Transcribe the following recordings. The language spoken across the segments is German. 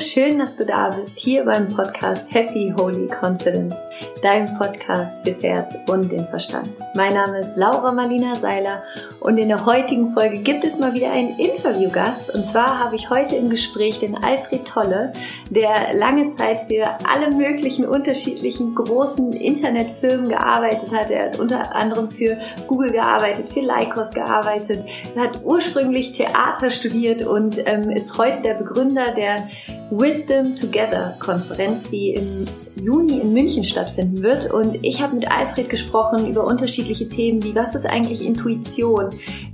Schön, dass du da bist, hier beim Podcast Happy, Holy, Confident, dein Podcast fürs Herz und den Verstand. Mein Name ist Laura Marlina Seiler und in der heutigen Folge gibt es mal wieder einen Interviewgast und zwar habe ich heute im Gespräch den Alfred Tolle, der lange Zeit für alle möglichen unterschiedlichen großen Internetfirmen gearbeitet hat. Er hat unter anderem für Google gearbeitet, für Lycos gearbeitet, er hat ursprünglich Theater studiert und ähm, ist heute der Begründer der Wisdom Together Konferenz, die im Juni in München stattfinden wird. Und ich habe mit Alfred gesprochen über unterschiedliche Themen wie was ist eigentlich Intuition?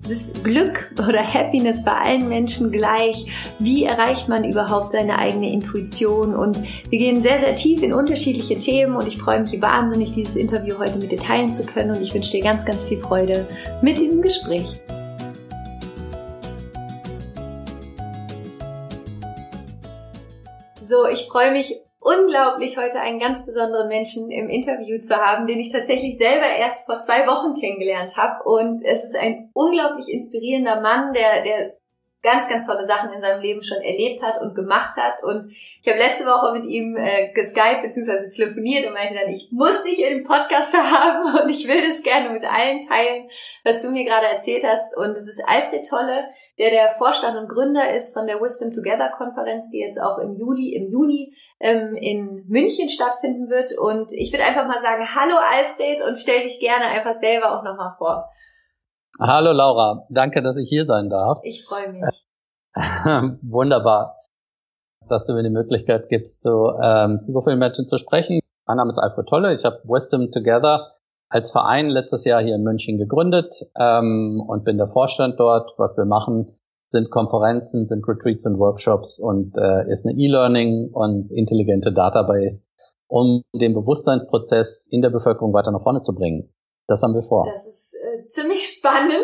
Ist Glück oder Happiness bei allen Menschen gleich? Wie erreicht man überhaupt seine eigene Intuition? Und wir gehen sehr, sehr tief in unterschiedliche Themen und ich freue mich wahnsinnig, dieses Interview heute mit dir teilen zu können und ich wünsche dir ganz, ganz viel Freude mit diesem Gespräch. So, ich freue mich unglaublich, heute einen ganz besonderen Menschen im Interview zu haben, den ich tatsächlich selber erst vor zwei Wochen kennengelernt habe. Und es ist ein unglaublich inspirierender Mann, der, der ganz, ganz tolle Sachen in seinem Leben schon erlebt hat und gemacht hat. Und ich habe letzte Woche mit ihm äh, geskypt bzw. telefoniert und meinte dann, ich muss dich in den Podcast haben und ich will das gerne mit allen teilen, was du mir gerade erzählt hast. Und es ist Alfred Tolle, der der Vorstand und Gründer ist von der Wisdom Together Konferenz, die jetzt auch im Juli, im Juni ähm, in München stattfinden wird. Und ich würde einfach mal sagen, hallo Alfred und stell dich gerne einfach selber auch nochmal vor. Hallo Laura, danke, dass ich hier sein darf. Ich freue mich. Wunderbar, dass du mir die Möglichkeit gibst, zu, ähm, zu so vielen Menschen zu sprechen. Mein Name ist Alfred Tolle, ich habe Wisdom Together als Verein letztes Jahr hier in München gegründet ähm, und bin der Vorstand dort. Was wir machen, sind Konferenzen, sind Retreats und Workshops und äh, ist eine E-Learning und intelligente Database, um den Bewusstseinsprozess in der Bevölkerung weiter nach vorne zu bringen. Das haben wir vor. Das ist äh, ziemlich spannend.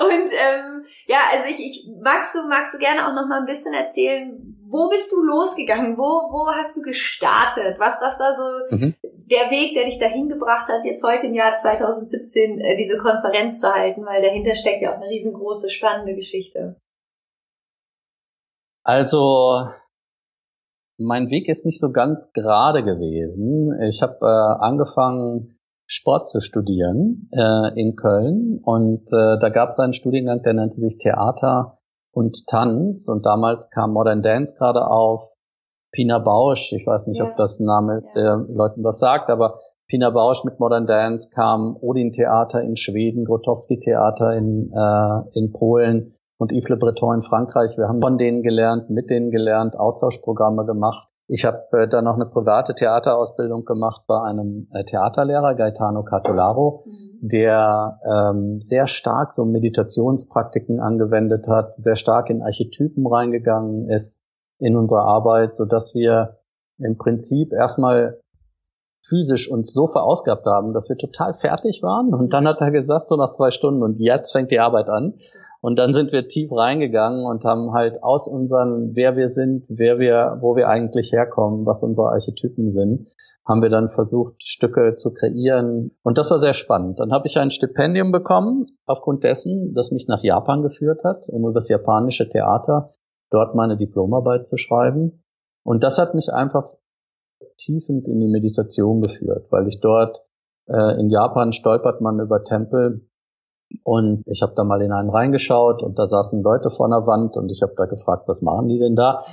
und ähm, ja, also ich, ich magst du magst du gerne auch noch mal ein bisschen erzählen, wo bist du losgegangen? Wo wo hast du gestartet? Was was war so mhm. der Weg, der dich dahin gebracht hat, jetzt heute im Jahr 2017 äh, diese Konferenz zu halten, weil dahinter steckt ja auch eine riesengroße spannende Geschichte. Also mein Weg ist nicht so ganz gerade gewesen. Ich habe äh, angefangen Sport zu studieren äh, in Köln und äh, da gab es einen Studiengang, der nannte sich Theater und Tanz und damals kam Modern Dance gerade auf. Pina Bausch, ich weiß nicht, ja. ob das Name ist, der Leuten was sagt, aber Pina Bausch mit Modern Dance kam Odin Theater in Schweden, Grotowski Theater in, äh, in Polen und Yves Le Breton in Frankreich. Wir haben von denen gelernt, mit denen gelernt, Austauschprogramme gemacht. Ich habe äh, dann noch eine private Theaterausbildung gemacht bei einem äh, Theaterlehrer, Gaetano Catolaro, mhm. der ähm, sehr stark so Meditationspraktiken angewendet hat, sehr stark in Archetypen reingegangen ist in unsere Arbeit, so dass wir im Prinzip erstmal physisch uns so verausgabt haben, dass wir total fertig waren. Und dann hat er gesagt, so nach zwei Stunden, und jetzt fängt die Arbeit an. Und dann sind wir tief reingegangen und haben halt aus unseren, wer wir sind, wer wir, wo wir eigentlich herkommen, was unsere Archetypen sind, haben wir dann versucht, Stücke zu kreieren. Und das war sehr spannend. Dann habe ich ein Stipendium bekommen, aufgrund dessen, das mich nach Japan geführt hat, um über das japanische Theater dort meine Diplomarbeit zu schreiben. Und das hat mich einfach tiefend in die Meditation geführt, weil ich dort äh, in Japan stolpert man über Tempel und ich habe da mal in einen reingeschaut und da saßen Leute vor einer Wand und ich habe da gefragt, was machen die denn da?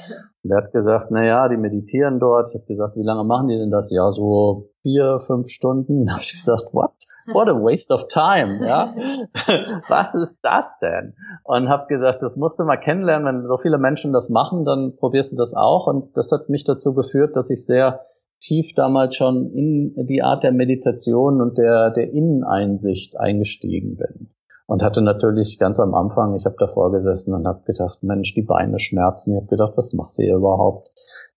Und er hat gesagt, na ja, die meditieren dort. Ich habe gesagt, wie lange machen die denn das? Ja, so vier, fünf Stunden. Da habe ich gesagt, what? What a waste of time, ja? was ist das denn? Und habe gesagt, das musst du mal kennenlernen. Wenn so viele Menschen das machen, dann probierst du das auch. Und das hat mich dazu geführt, dass ich sehr tief damals schon in die Art der Meditation und der, der Inneneinsicht eingestiegen bin. Und hatte natürlich ganz am Anfang, ich habe davor gesessen und habe gedacht, Mensch, die Beine schmerzen. Ich habe gedacht, was macht sie überhaupt?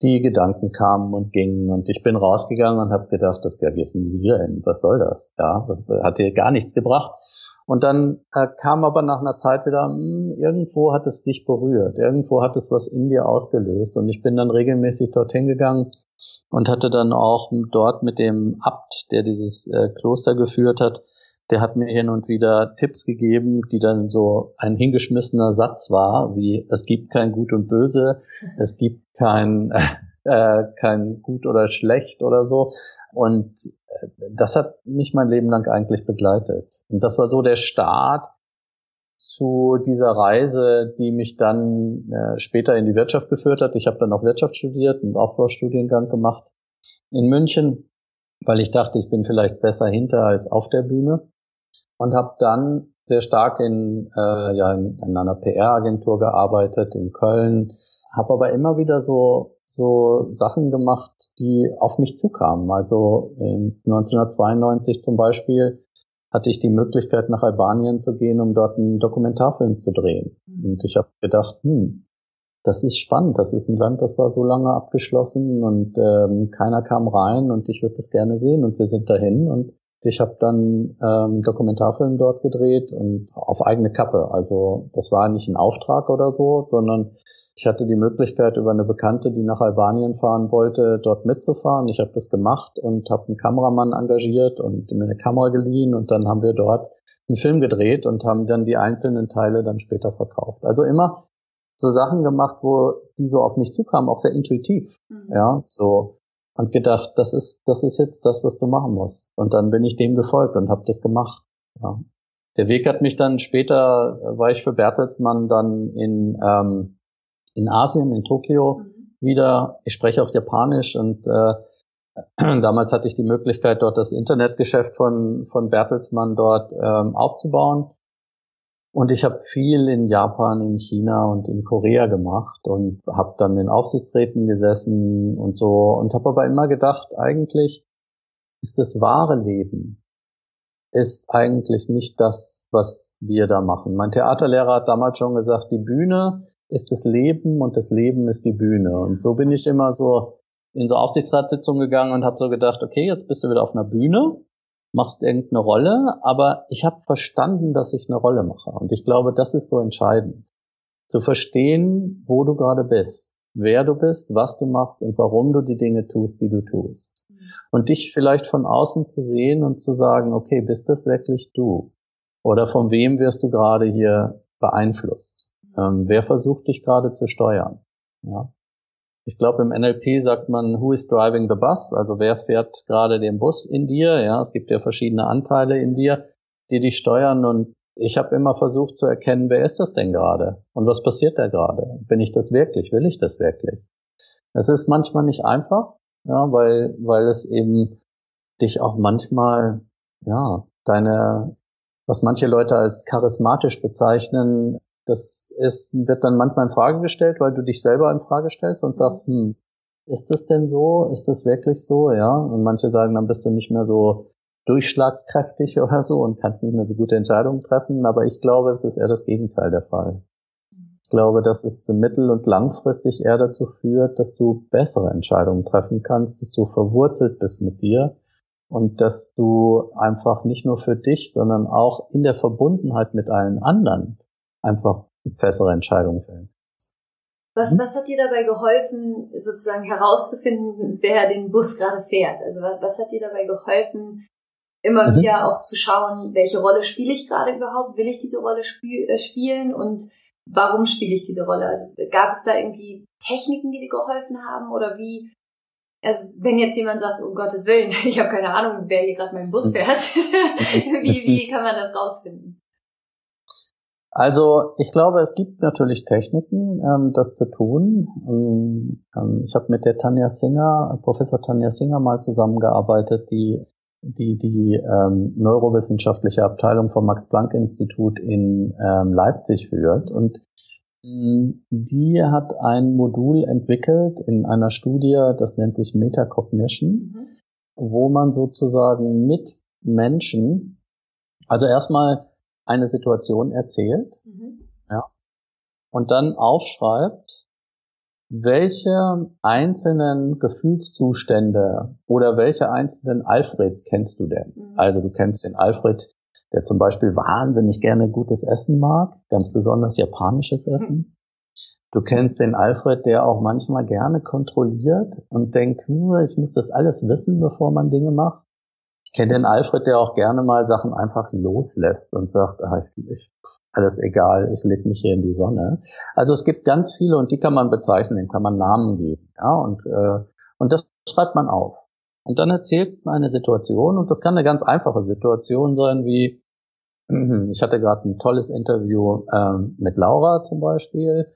Die Gedanken kamen und gingen und ich bin rausgegangen und habe gedacht, das ja, gehst nie wieder hin. Was soll das? Ja, hat dir gar nichts gebracht. Und dann äh, kam aber nach einer Zeit wieder, mh, hm, irgendwo hat es dich berührt, irgendwo hat es was in dir ausgelöst. Und ich bin dann regelmäßig dorthin gegangen und hatte dann auch dort mit dem Abt, der dieses äh, Kloster geführt hat, der hat mir hin und wieder Tipps gegeben, die dann so ein hingeschmissener Satz war, wie es gibt kein Gut und Böse, es gibt kein, äh, kein Gut oder Schlecht oder so. Und äh, das hat mich mein Leben lang eigentlich begleitet. Und das war so der Start zu dieser Reise, die mich dann äh, später in die Wirtschaft geführt hat. Ich habe dann auch Wirtschaft studiert, einen Aufbaustudiengang gemacht in München, weil ich dachte, ich bin vielleicht besser hinter als auf der Bühne und habe dann sehr stark in, äh, ja, in, in einer PR-Agentur gearbeitet in Köln, habe aber immer wieder so so Sachen gemacht, die auf mich zukamen. Also 1992 zum Beispiel hatte ich die Möglichkeit, nach Albanien zu gehen, um dort einen Dokumentarfilm zu drehen. Und ich habe gedacht, hm, das ist spannend. Das ist ein Land, das war so lange abgeschlossen und ähm, keiner kam rein und ich würde das gerne sehen und wir sind dahin und ich habe dann ähm, Dokumentarfilm dort gedreht und auf eigene Kappe. Also das war nicht ein Auftrag oder so, sondern ich hatte die Möglichkeit, über eine Bekannte, die nach Albanien fahren wollte, dort mitzufahren. Ich habe das gemacht und habe einen Kameramann engagiert und mir eine Kamera geliehen und dann haben wir dort einen Film gedreht und haben dann die einzelnen Teile dann später verkauft. Also immer so Sachen gemacht, wo die so auf mich zukamen, auch sehr intuitiv. Mhm. Ja, so und gedacht, das ist, das ist jetzt das, was du machen musst. Und dann bin ich dem gefolgt und habe das gemacht. Ja. Der Weg hat mich dann später, war ich für Bertelsmann dann in, ähm, in Asien, in Tokio mhm. wieder. Ich spreche auch Japanisch und äh, damals hatte ich die Möglichkeit, dort das Internetgeschäft von, von Bertelsmann dort ähm, aufzubauen. Und ich habe viel in Japan, in China und in Korea gemacht und habe dann in Aufsichtsräten gesessen und so und habe aber immer gedacht, eigentlich ist das wahre Leben ist eigentlich nicht das, was wir da machen. Mein Theaterlehrer hat damals schon gesagt, die Bühne ist das Leben und das Leben ist die Bühne. Und so bin ich immer so in so Aufsichtsratssitzungen gegangen und habe so gedacht, okay, jetzt bist du wieder auf einer Bühne machst irgendeine Rolle, aber ich habe verstanden, dass ich eine Rolle mache. Und ich glaube, das ist so entscheidend. Zu verstehen, wo du gerade bist, wer du bist, was du machst und warum du die Dinge tust, die du tust. Und dich vielleicht von außen zu sehen und zu sagen, okay, bist das wirklich du? Oder von wem wirst du gerade hier beeinflusst? Ähm, wer versucht dich gerade zu steuern? Ja. Ich glaube, im NLP sagt man, who is driving the bus? Also wer fährt gerade den Bus in dir? Ja, es gibt ja verschiedene Anteile in dir, die dich steuern. Und ich habe immer versucht zu erkennen, wer ist das denn gerade? Und was passiert da gerade? Bin ich das wirklich? Will ich das wirklich? Es ist manchmal nicht einfach, ja, weil, weil es eben dich auch manchmal, ja, deine, was manche Leute als charismatisch bezeichnen, das ist, wird dann manchmal in Frage gestellt, weil du dich selber in Frage stellst und sagst, hm, ist das denn so? Ist das wirklich so? Ja. Und manche sagen, dann bist du nicht mehr so durchschlagskräftig oder so und kannst nicht mehr so gute Entscheidungen treffen. Aber ich glaube, es ist eher das Gegenteil der Fall. Ich glaube, dass es mittel- und langfristig eher dazu führt, dass du bessere Entscheidungen treffen kannst, dass du verwurzelt bist mit dir und dass du einfach nicht nur für dich, sondern auch in der Verbundenheit mit allen anderen einfach bessere Entscheidungen fällen. Was, hm? was hat dir dabei geholfen, sozusagen herauszufinden, wer den Bus gerade fährt? Also was, was hat dir dabei geholfen, immer mhm. wieder auch zu schauen, welche Rolle spiele ich gerade überhaupt? Will ich diese Rolle spiel, äh, spielen und warum spiele ich diese Rolle? Also gab es da irgendwie Techniken, die dir geholfen haben oder wie? Also wenn jetzt jemand sagt, um Gottes Willen, ich habe keine Ahnung, wer hier gerade meinen Bus mhm. fährt, wie, wie kann man das rausfinden? Also ich glaube, es gibt natürlich Techniken, ähm, das zu tun. Ähm, ähm, ich habe mit der Tanja Singer, Professor Tanja Singer mal zusammengearbeitet, die die, die ähm, neurowissenschaftliche Abteilung vom Max-Planck-Institut in ähm, Leipzig führt. Und ähm, die hat ein Modul entwickelt in einer Studie, das nennt sich Metacognition, mhm. wo man sozusagen mit Menschen, also erstmal eine Situation erzählt, mhm. ja, und dann aufschreibt, welche einzelnen Gefühlszustände oder welche einzelnen Alfreds kennst du denn? Mhm. Also du kennst den Alfred, der zum Beispiel wahnsinnig gerne gutes Essen mag, ganz besonders japanisches Essen. Du kennst den Alfred, der auch manchmal gerne kontrolliert und denkt, hm, ich muss das alles wissen, bevor man Dinge macht. Kenne den Alfred, der auch gerne mal Sachen einfach loslässt und sagt, ah, ich, ich, alles egal, ich leg mich hier in die Sonne. Also es gibt ganz viele und die kann man bezeichnen, denen kann man Namen geben. Ja, und, äh, und das schreibt man auf. Und dann erzählt man eine Situation und das kann eine ganz einfache Situation sein, wie ich hatte gerade ein tolles Interview ähm, mit Laura zum Beispiel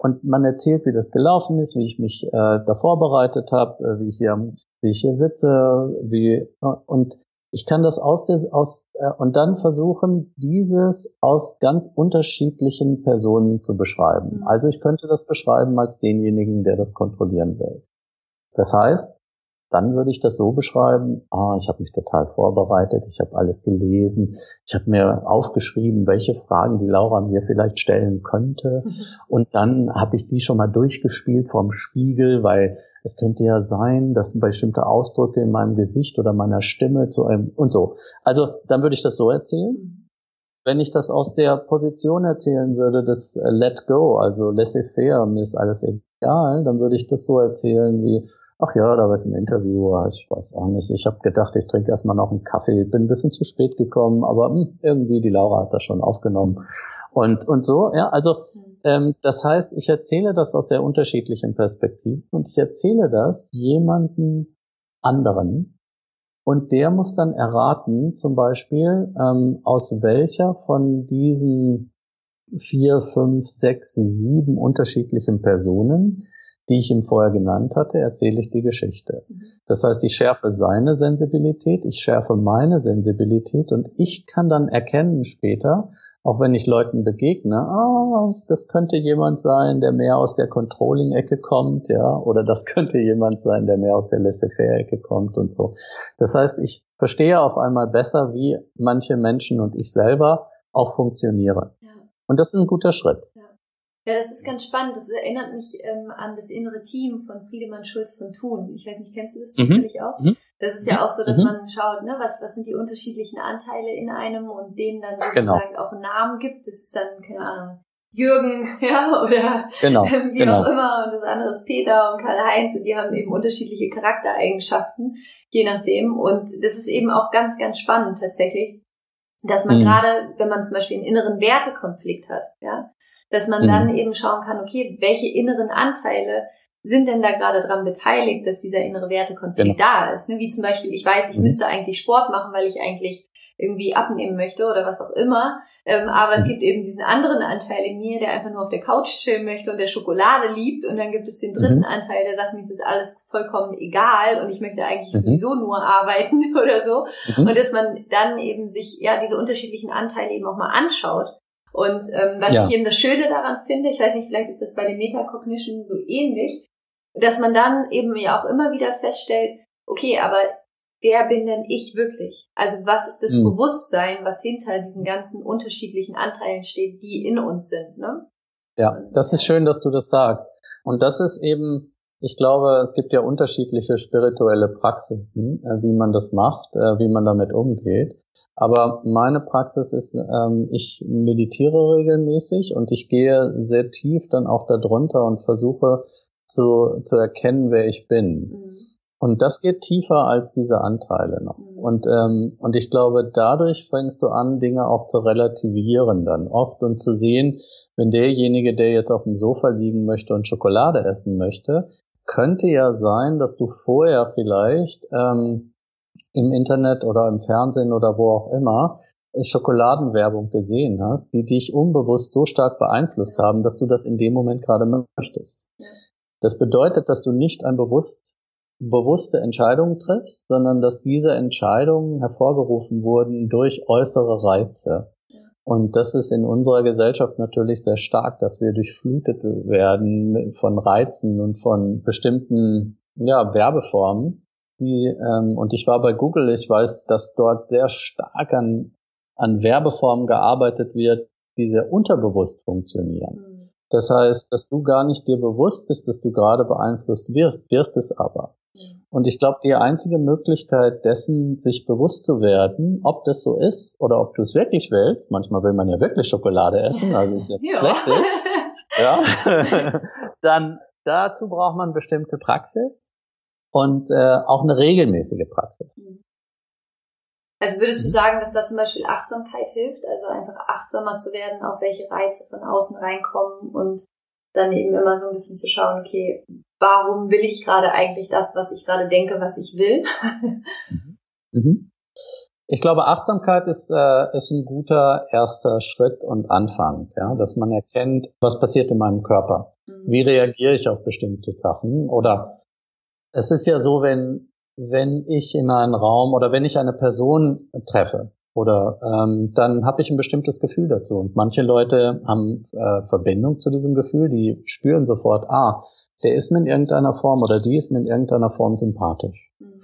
und man erzählt, wie das gelaufen ist, wie ich mich äh, da vorbereitet habe, äh, wie ich hier wie ich hier sitze, wie und ich kann das aus der aus äh, und dann versuchen, dieses aus ganz unterschiedlichen Personen zu beschreiben. Mhm. Also ich könnte das beschreiben als denjenigen, der das kontrollieren will. Das heißt, dann würde ich das so beschreiben, ah, ich habe mich total vorbereitet, ich habe alles gelesen, ich habe mir aufgeschrieben, welche Fragen die Laura mir vielleicht stellen könnte. Und dann habe ich die schon mal durchgespielt vom Spiegel, weil es könnte ja sein, dass bestimmte Ausdrücke in meinem Gesicht oder meiner Stimme zu einem und so. Also dann würde ich das so erzählen. Wenn ich das aus der Position erzählen würde, das Let Go, also laissez-faire, mir ist alles egal, dann würde ich das so erzählen wie, ach ja, da war es ein Interview, ich weiß auch nicht. Ich habe gedacht, ich trinke erstmal noch einen Kaffee, bin ein bisschen zu spät gekommen, aber hm, irgendwie die Laura hat das schon aufgenommen. Und, und so, ja, also ähm, das heißt, ich erzähle das aus sehr unterschiedlichen Perspektiven und ich erzähle das jemanden anderen und der muss dann erraten, zum Beispiel, ähm, aus welcher von diesen vier, fünf, sechs, sieben unterschiedlichen Personen die ich ihm vorher genannt hatte, erzähle ich die Geschichte. Das heißt, ich schärfe seine Sensibilität, ich schärfe meine Sensibilität und ich kann dann erkennen später, auch wenn ich Leuten begegne, ah, das könnte jemand sein, der mehr aus der Controlling-Ecke kommt, ja, oder das könnte jemand sein, der mehr aus der Laissez-faire-Ecke kommt und so. Das heißt, ich verstehe auf einmal besser, wie manche Menschen und ich selber auch funktionieren. Ja. Und das ist ein guter Schritt. Ja. Das ist ganz spannend. Das erinnert mich ähm, an das innere Team von Friedemann Schulz von Thun. Ich weiß nicht, kennst du das zufällig mhm. auch? Mhm. Das ist ja auch so, dass mhm. man schaut, ne, was, was sind die unterschiedlichen Anteile in einem und denen dann genau. sozusagen genau. auch einen Namen gibt. Das ist dann, keine Ahnung, Jürgen, ja, oder genau, wie genau. auch immer. Und das andere ist Peter und Karl-Heinz und die haben eben unterschiedliche Charaktereigenschaften, je nachdem. Und das ist eben auch ganz, ganz spannend tatsächlich, dass man mhm. gerade, wenn man zum Beispiel einen inneren Wertekonflikt hat, ja, dass man mhm. dann eben schauen kann, okay, welche inneren Anteile sind denn da gerade dran beteiligt, dass dieser innere Wertekonflikt genau. da ist. Ne? Wie zum Beispiel, ich weiß, ich mhm. müsste eigentlich Sport machen, weil ich eigentlich irgendwie abnehmen möchte oder was auch immer. Ähm, aber es mhm. gibt eben diesen anderen Anteil in mir, der einfach nur auf der Couch chillen möchte und der Schokolade liebt. Und dann gibt es den dritten mhm. Anteil, der sagt, mir ist das alles vollkommen egal und ich möchte eigentlich mhm. sowieso nur arbeiten oder so. Mhm. Und dass man dann eben sich ja diese unterschiedlichen Anteile eben auch mal anschaut und ähm, was ja. ich eben das Schöne daran finde, ich weiß nicht, vielleicht ist das bei den Metacognition so ähnlich, dass man dann eben ja auch immer wieder feststellt, okay, aber wer bin denn ich wirklich? Also was ist das mhm. Bewusstsein, was hinter diesen ganzen unterschiedlichen Anteilen steht, die in uns sind, ne? Ja, das ist schön, dass du das sagst. Und das ist eben, ich glaube, es gibt ja unterschiedliche spirituelle Praxisen, äh, wie man das macht, äh, wie man damit umgeht. Aber meine Praxis ist, ähm, ich meditiere regelmäßig und ich gehe sehr tief dann auch darunter und versuche zu, zu erkennen, wer ich bin. Mhm. Und das geht tiefer als diese Anteile noch. Mhm. Und, ähm, und ich glaube, dadurch fängst du an, Dinge auch zu relativieren dann oft und zu sehen, wenn derjenige, der jetzt auf dem Sofa liegen möchte und Schokolade essen möchte, könnte ja sein, dass du vorher vielleicht ähm, im Internet oder im Fernsehen oder wo auch immer Schokoladenwerbung gesehen hast, die dich unbewusst so stark beeinflusst haben, dass du das in dem Moment gerade möchtest. Das bedeutet, dass du nicht ein bewusst, bewusste Entscheidung triffst, sondern dass diese Entscheidungen hervorgerufen wurden durch äußere Reize. Und das ist in unserer Gesellschaft natürlich sehr stark, dass wir durchflutet werden von Reizen und von bestimmten ja, Werbeformen, die, ähm, und ich war bei Google, ich weiß, dass dort sehr stark an, an Werbeformen gearbeitet wird, die sehr unterbewusst funktionieren. Mhm. Das heißt, dass du gar nicht dir bewusst bist, dass du gerade beeinflusst wirst, wirst es aber. Mhm. Und ich glaube, die einzige Möglichkeit dessen, sich bewusst zu werden, ob das so ist oder ob du es wirklich willst, manchmal will man ja wirklich Schokolade essen, also ist jetzt ja. schlecht, ja, dann dazu braucht man bestimmte Praxis und äh, auch eine regelmäßige Praxis. Also würdest du mhm. sagen, dass da zum Beispiel Achtsamkeit hilft, also einfach achtsamer zu werden, auf welche Reize von außen reinkommen und dann eben immer so ein bisschen zu schauen, okay, warum will ich gerade eigentlich das, was ich gerade denke, was ich will? Mhm. Ich glaube, Achtsamkeit ist, äh, ist ein guter erster Schritt und Anfang, ja, dass man erkennt, was passiert in meinem Körper. Mhm. Wie reagiere ich auf bestimmte Sachen? Oder es ist ja so, wenn, wenn ich in einen Raum oder wenn ich eine Person treffe, oder ähm, dann habe ich ein bestimmtes Gefühl dazu. Und manche Leute haben äh, Verbindung zu diesem Gefühl, die spüren sofort, ah, der ist mir in irgendeiner Form oder die ist mir in irgendeiner Form sympathisch. Mhm.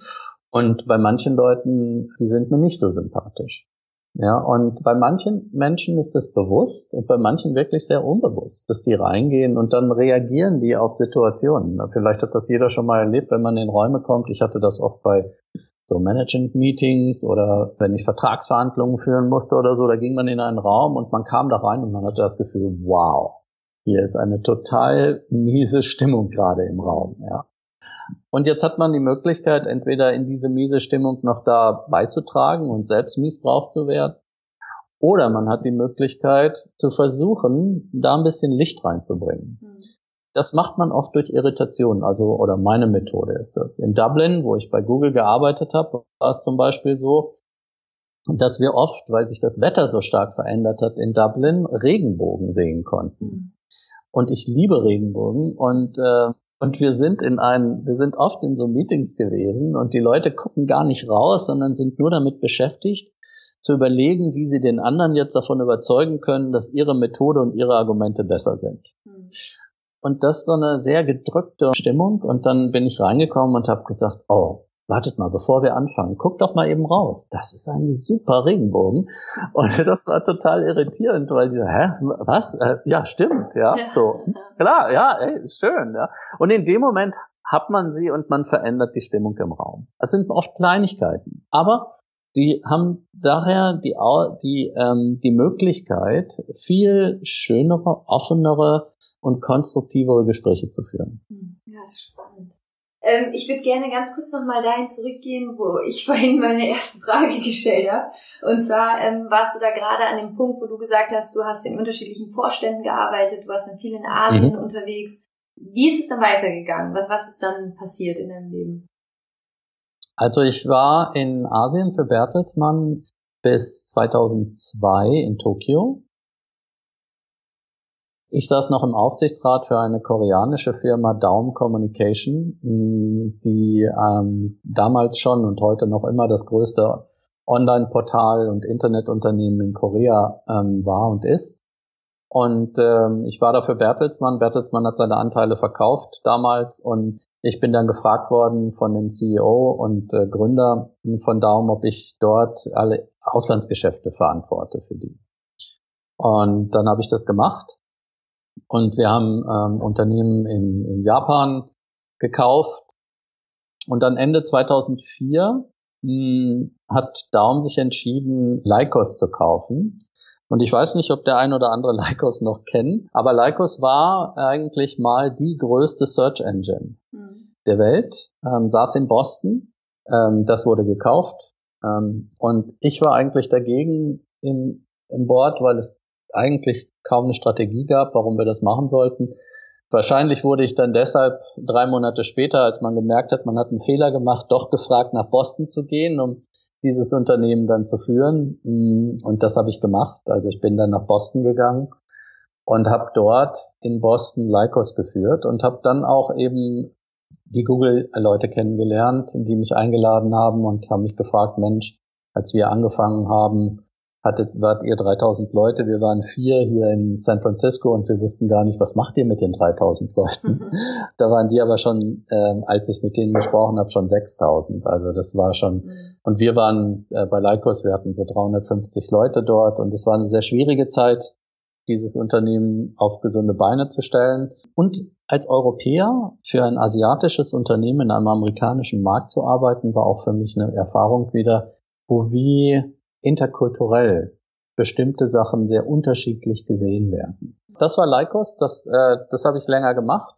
Und bei manchen Leuten, die sind mir nicht so sympathisch. Ja, und bei manchen Menschen ist das bewusst und bei manchen wirklich sehr unbewusst, dass die reingehen und dann reagieren die auf Situationen. Vielleicht hat das jeder schon mal erlebt, wenn man in Räume kommt. Ich hatte das oft bei so Management-Meetings oder wenn ich Vertragsverhandlungen führen musste oder so, da ging man in einen Raum und man kam da rein und man hatte das Gefühl, wow, hier ist eine total miese Stimmung gerade im Raum, ja. Und jetzt hat man die Möglichkeit, entweder in diese miese Stimmung noch da beizutragen und selbst mies drauf zu werden, oder man hat die Möglichkeit zu versuchen, da ein bisschen Licht reinzubringen. Mhm. Das macht man oft durch Irritation, also oder meine Methode ist das. In Dublin, wo ich bei Google gearbeitet habe, war es zum Beispiel so, dass wir oft, weil sich das Wetter so stark verändert hat in Dublin, Regenbogen sehen konnten. Mhm. Und ich liebe Regenbogen und äh, und wir sind in einem, wir sind oft in so Meetings gewesen und die Leute gucken gar nicht raus, sondern sind nur damit beschäftigt, zu überlegen, wie sie den anderen jetzt davon überzeugen können, dass ihre Methode und ihre Argumente besser sind. Mhm. Und das ist so eine sehr gedrückte Stimmung. Und dann bin ich reingekommen und habe gesagt, oh, wartet mal, bevor wir anfangen, guck doch mal eben raus. Das ist ein super Regenbogen. Und das war total irritierend, weil ich so, hä, was? Äh, ja, stimmt, ja, so. Klar, ja, ey, schön, ja. Und in dem Moment hat man sie und man verändert die Stimmung im Raum. Das sind oft Kleinigkeiten, aber die haben daher die, die, ähm, die Möglichkeit, viel schönere, offenere und konstruktivere Gespräche zu führen. Hm, ja, ist spannend. Ähm, ich würde gerne ganz kurz nochmal dahin zurückgehen, wo ich vorhin meine erste Frage gestellt habe. Und zwar ähm, warst du da gerade an dem Punkt, wo du gesagt hast, du hast in unterschiedlichen Vorständen gearbeitet, du warst in vielen Asien mhm. unterwegs. Wie ist es dann weitergegangen? Was, was ist dann passiert in deinem Leben? Also ich war in Asien für Bertelsmann bis 2002 in Tokio ich saß noch im Aufsichtsrat für eine koreanische Firma Daum Communication, die ähm, damals schon und heute noch immer das größte Online-Portal und Internetunternehmen in Korea ähm, war und ist. Und ähm, ich war da für Bertelsmann. Bertelsmann hat seine Anteile verkauft damals und ich bin dann gefragt worden von dem CEO und äh, Gründer von Daum, ob ich dort alle Auslandsgeschäfte verantworte für die. Und dann habe ich das gemacht und wir haben ähm, Unternehmen in, in Japan gekauft. Und dann Ende 2004 mh, hm, hat Daum sich entschieden, Lycos zu kaufen. Und ich weiß nicht, ob der ein oder andere Lycos noch kennt, aber Lycos war eigentlich mal die größte Search Engine mhm. der Welt, ähm, saß in Boston, ähm, das wurde gekauft. Ähm, und ich war eigentlich dagegen im, im Board, weil es eigentlich kaum eine Strategie gab, warum wir das machen sollten. Wahrscheinlich wurde ich dann deshalb drei Monate später, als man gemerkt hat, man hat einen Fehler gemacht, doch gefragt, nach Boston zu gehen, um dieses Unternehmen dann zu führen. Mm, und das habe ich gemacht. Also ich bin dann nach Boston gegangen und habe dort in Boston Lycos geführt und habe dann auch eben die Google-Leute kennengelernt, die mich eingeladen haben und haben mich gefragt, Mensch, als wir angefangen haben, hattet, wart ihr 3000 Leute, wir waren vier hier in San Francisco und wir wussten gar nicht, was macht ihr mit den 3000 Leuten. Da waren die aber schon, ähm, als ich mit denen gesprochen habe, schon 6000. Also das war schon, mhm. und wir waren äh, bei Lycos, wir hatten so 350 Leute dort und es war eine sehr schwierige Zeit, dieses Unternehmen auf gesunde Beine zu stellen. Und als Europäer für ein asiatisches Unternehmen in einem amerikanischen Markt zu arbeiten, war auch für mich eine Erfahrung wieder, wo wie interkulturell bestimmte Sachen sehr unterschiedlich gesehen werden. Das war Lycos, das, äh, das habe ich länger gemacht.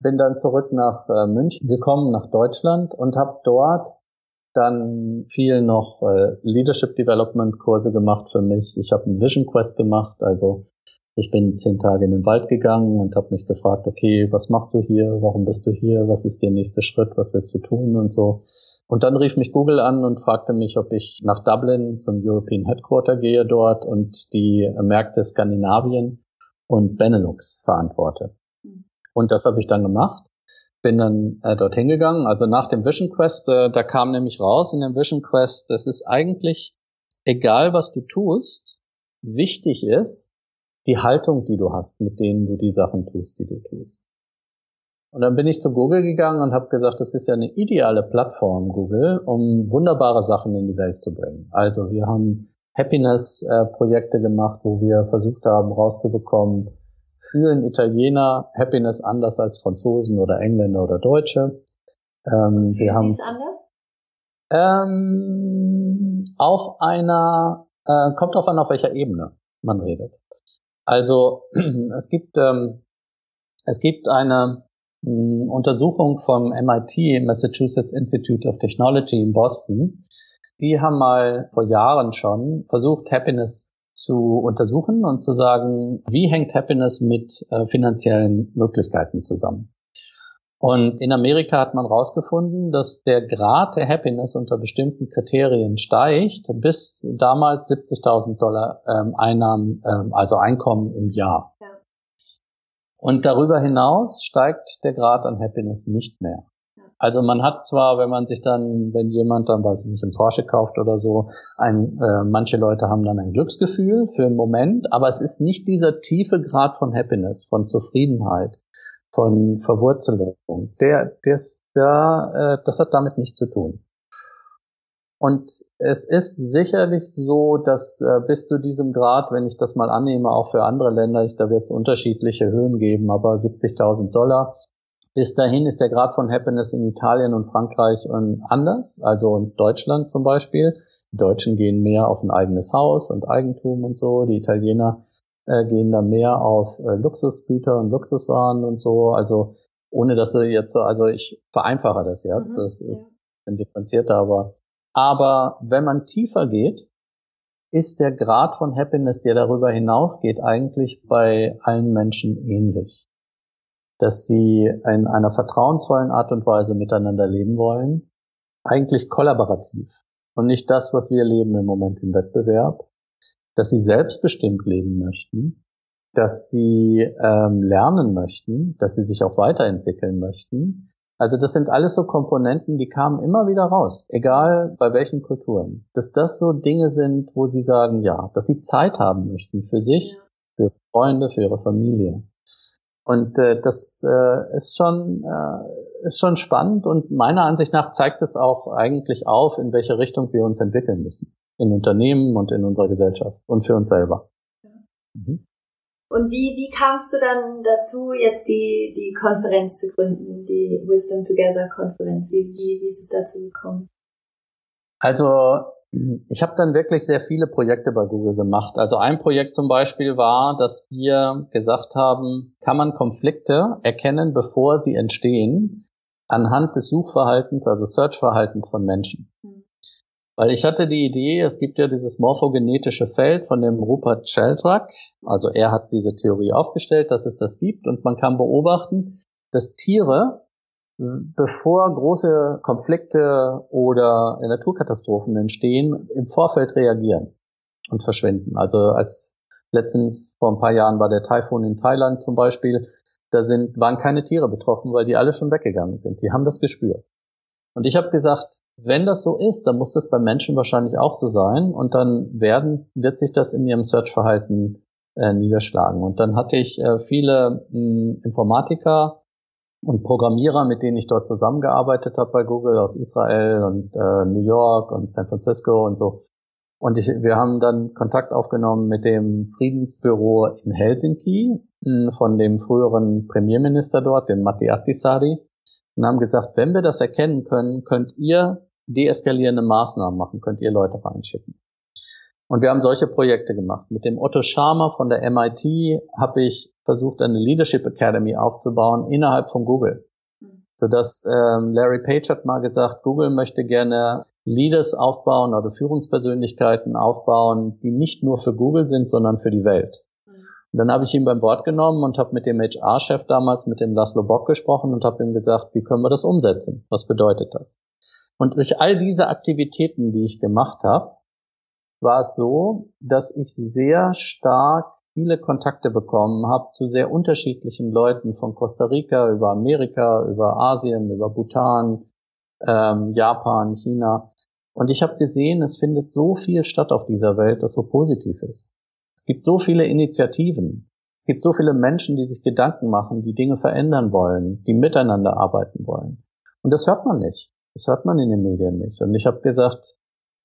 Bin dann zurück nach äh, München gekommen, nach Deutschland und habe dort dann viel noch äh, Leadership Development Kurse gemacht für mich. Ich habe einen Vision Quest gemacht, also ich bin zehn Tage in den Wald gegangen und habe mich gefragt, okay, was machst du hier? Warum bist du hier? Was ist der nächste Schritt? Was willst du tun und so. Und dann rief mich Google an und fragte mich, ob ich nach Dublin zum European Headquarter gehe dort und die Märkte Skandinavien und Benelux verantworte. Mhm. Und das habe ich dann gemacht. Bin dann äh, dorthin gegangen. Also nach dem Vision Quest, äh, da kam nämlich raus in dem Vision Quest, das ist eigentlich egal, was du tust, wichtig ist die Haltung, die du hast, mit denen du die Sachen tust, die du tust. Und dann bin ich zu Google gegangen und habe gesagt, das ist ja eine ideale Plattform, Google, um wunderbare Sachen in die Welt zu bringen. Also wir haben Happiness-Projekte gemacht, wo wir versucht haben, rauszubekommen, fühlen Italiener Happiness anders als Franzosen oder Engländer oder Deutsche. Ähm, wir haben, Sie es anders? Ähm, auf einer, äh, kommt drauf an, auf welcher Ebene man redet. Also es gibt ähm, es gibt eine Untersuchung vom MIT, Massachusetts Institute of Technology in Boston. Die haben mal vor Jahren schon versucht, Happiness zu untersuchen und zu sagen, wie hängt Happiness mit äh, finanziellen Möglichkeiten zusammen. Und in Amerika hat man herausgefunden, dass der Grad der Happiness unter bestimmten Kriterien steigt bis damals 70.000 Dollar ähm, Einnahmen, ähm, also Einkommen im Jahr. Ja. Und darüber hinaus steigt der Grad an Happiness nicht mehr. Also man hat zwar, wenn man sich dann, wenn jemand dann, weiß ich nicht, einen Porsche kauft oder so, ein, äh, manche Leute haben dann ein Glücksgefühl für einen Moment, aber es ist nicht dieser tiefe Grad von Happiness, von Zufriedenheit, von Verwurzelung. Der, der, der, äh, das hat damit nichts zu tun. Und es ist sicherlich so, dass äh, bis zu diesem Grad, wenn ich das mal annehme, auch für andere Länder, ich, da wird es unterschiedliche Höhen geben, aber 70.000 Dollar. Bis dahin ist der Grad von Happiness in Italien und Frankreich anders, also in Deutschland zum Beispiel. Die Deutschen gehen mehr auf ein eigenes Haus und Eigentum und so. Die Italiener äh, gehen da mehr auf äh, Luxusgüter und Luxuswaren und so. Also ohne dass sie jetzt so, also ich vereinfache das jetzt. Mhm, das ist ja. differenzierter, aber aber wenn man tiefer geht, ist der Grad von Happiness, der darüber hinausgeht, eigentlich bei allen Menschen ähnlich. Dass sie in einer vertrauensvollen Art und Weise miteinander leben wollen, eigentlich kollaborativ. Und nicht das, was wir leben im Moment im Wettbewerb, dass sie selbstbestimmt leben möchten, dass sie ähm, lernen möchten, dass sie sich auch weiterentwickeln möchten also das sind alles so Komponenten, die kamen immer wieder raus, egal bei welchen Kulturen. Dass das so Dinge sind, wo sie sagen, ja, dass sie Zeit haben möchten für sich, für Freunde, für ihre Familie. Und äh, das äh, ist schon äh, ist schon spannend und meiner Ansicht nach zeigt es auch eigentlich auf, in welche Richtung wir uns entwickeln müssen in Unternehmen und in unserer Gesellschaft und für uns selber. Mhm. Und wie, wie kamst du dann dazu, jetzt die, die Konferenz zu gründen, die Wisdom Together Konferenz? Wie, wie ist es dazu gekommen? Also ich habe dann wirklich sehr viele Projekte bei Google gemacht. Also ein Projekt zum Beispiel war, dass wir gesagt haben, kann man Konflikte erkennen, bevor sie entstehen, anhand des Suchverhaltens, also Searchverhaltens von Menschen. Mhm. Weil ich hatte die Idee, es gibt ja dieses morphogenetische Feld von dem Rupert Sheldrake. Also er hat diese Theorie aufgestellt, dass es das gibt und man kann beobachten, dass Tiere, bevor große Konflikte oder Naturkatastrophen entstehen, im Vorfeld reagieren und verschwinden. Also als letztens vor ein paar Jahren war der Taifun in Thailand zum Beispiel, da sind, waren keine Tiere betroffen, weil die alle schon weggegangen sind. Die haben das gespürt. Und ich habe gesagt, wenn das so ist, dann muss das bei Menschen wahrscheinlich auch so sein und dann werden, wird sich das in ihrem Search-Verhalten äh, niederschlagen. Und dann hatte ich äh, viele mh, Informatiker und Programmierer, mit denen ich dort zusammengearbeitet habe bei Google aus Israel und äh, New York und San Francisco und so. Und ich, wir haben dann Kontakt aufgenommen mit dem Friedensbüro in Helsinki mh, von dem früheren Premierminister dort, dem Matti Ahtisaari und haben gesagt, wenn wir das erkennen können, könnt ihr deeskalierende Maßnahmen machen, könnt ihr Leute reinschicken. Und wir haben solche Projekte gemacht. Mit dem Otto Scharmer von der MIT habe ich versucht, eine Leadership Academy aufzubauen innerhalb von Google. Sodass ähm, Larry Page hat mal gesagt, Google möchte gerne Leaders aufbauen oder Führungspersönlichkeiten aufbauen, die nicht nur für Google sind, sondern für die Welt. Und dann habe ich ihn beim Bord genommen und habe mit dem HR-Chef damals, mit dem Laszlo Bock gesprochen und habe ihm gesagt, wie können wir das umsetzen? Was bedeutet das? Und durch all diese Aktivitäten, die ich gemacht habe, war es so, dass ich sehr stark viele Kontakte bekommen habe zu sehr unterschiedlichen Leuten von Costa Rica über Amerika, über Asien, über Bhutan, ähm, Japan, China. Und ich habe gesehen, es findet so viel statt auf dieser Welt, das so positiv ist. Es gibt so viele Initiativen. Es gibt so viele Menschen, die sich Gedanken machen, die Dinge verändern wollen, die miteinander arbeiten wollen. Und das hört man nicht. Das hört man in den Medien nicht. Und ich habe gesagt,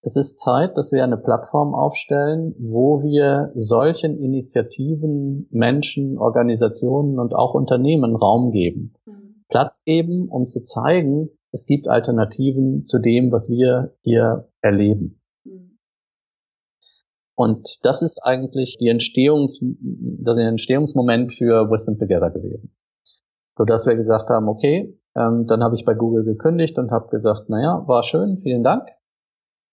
es ist Zeit, dass wir eine Plattform aufstellen, wo wir solchen Initiativen, Menschen, Organisationen und auch Unternehmen Raum geben. Mhm. Platz geben, um zu zeigen, es gibt Alternativen zu dem, was wir hier erleben. Mhm. Und das ist eigentlich die Entstehungs, das Entstehungsmoment für Wisdom Together gewesen. So dass wir gesagt haben, okay, ähm, dann habe ich bei Google gekündigt und habe gesagt, naja, war schön, vielen Dank.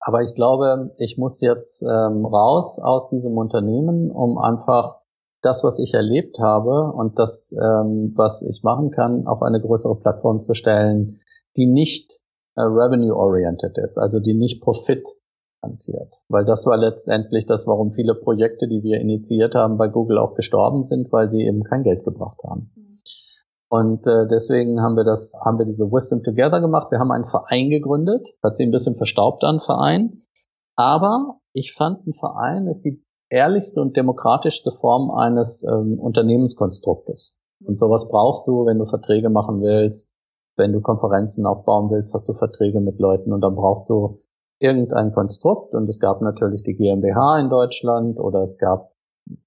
Aber ich glaube, ich muss jetzt ähm, raus aus diesem Unternehmen, um einfach das, was ich erlebt habe und das, ähm, was ich machen kann, auf eine größere Plattform zu stellen, die nicht äh, revenue-oriented ist, also die nicht Profit hantiert. Weil das war letztendlich das, warum viele Projekte, die wir initiiert haben, bei Google auch gestorben sind, weil sie eben kein Geld gebracht haben. Und äh, deswegen haben wir das, haben wir diese Wisdom Together gemacht. Wir haben einen Verein gegründet, hat sich ein bisschen verstaubt an Verein. Aber ich fand, ein Verein ist die ehrlichste und demokratischste Form eines ähm, Unternehmenskonstruktes. Und sowas brauchst du, wenn du Verträge machen willst, wenn du Konferenzen aufbauen willst, hast du Verträge mit Leuten und dann brauchst du irgendein Konstrukt. Und es gab natürlich die GmbH in Deutschland oder es gab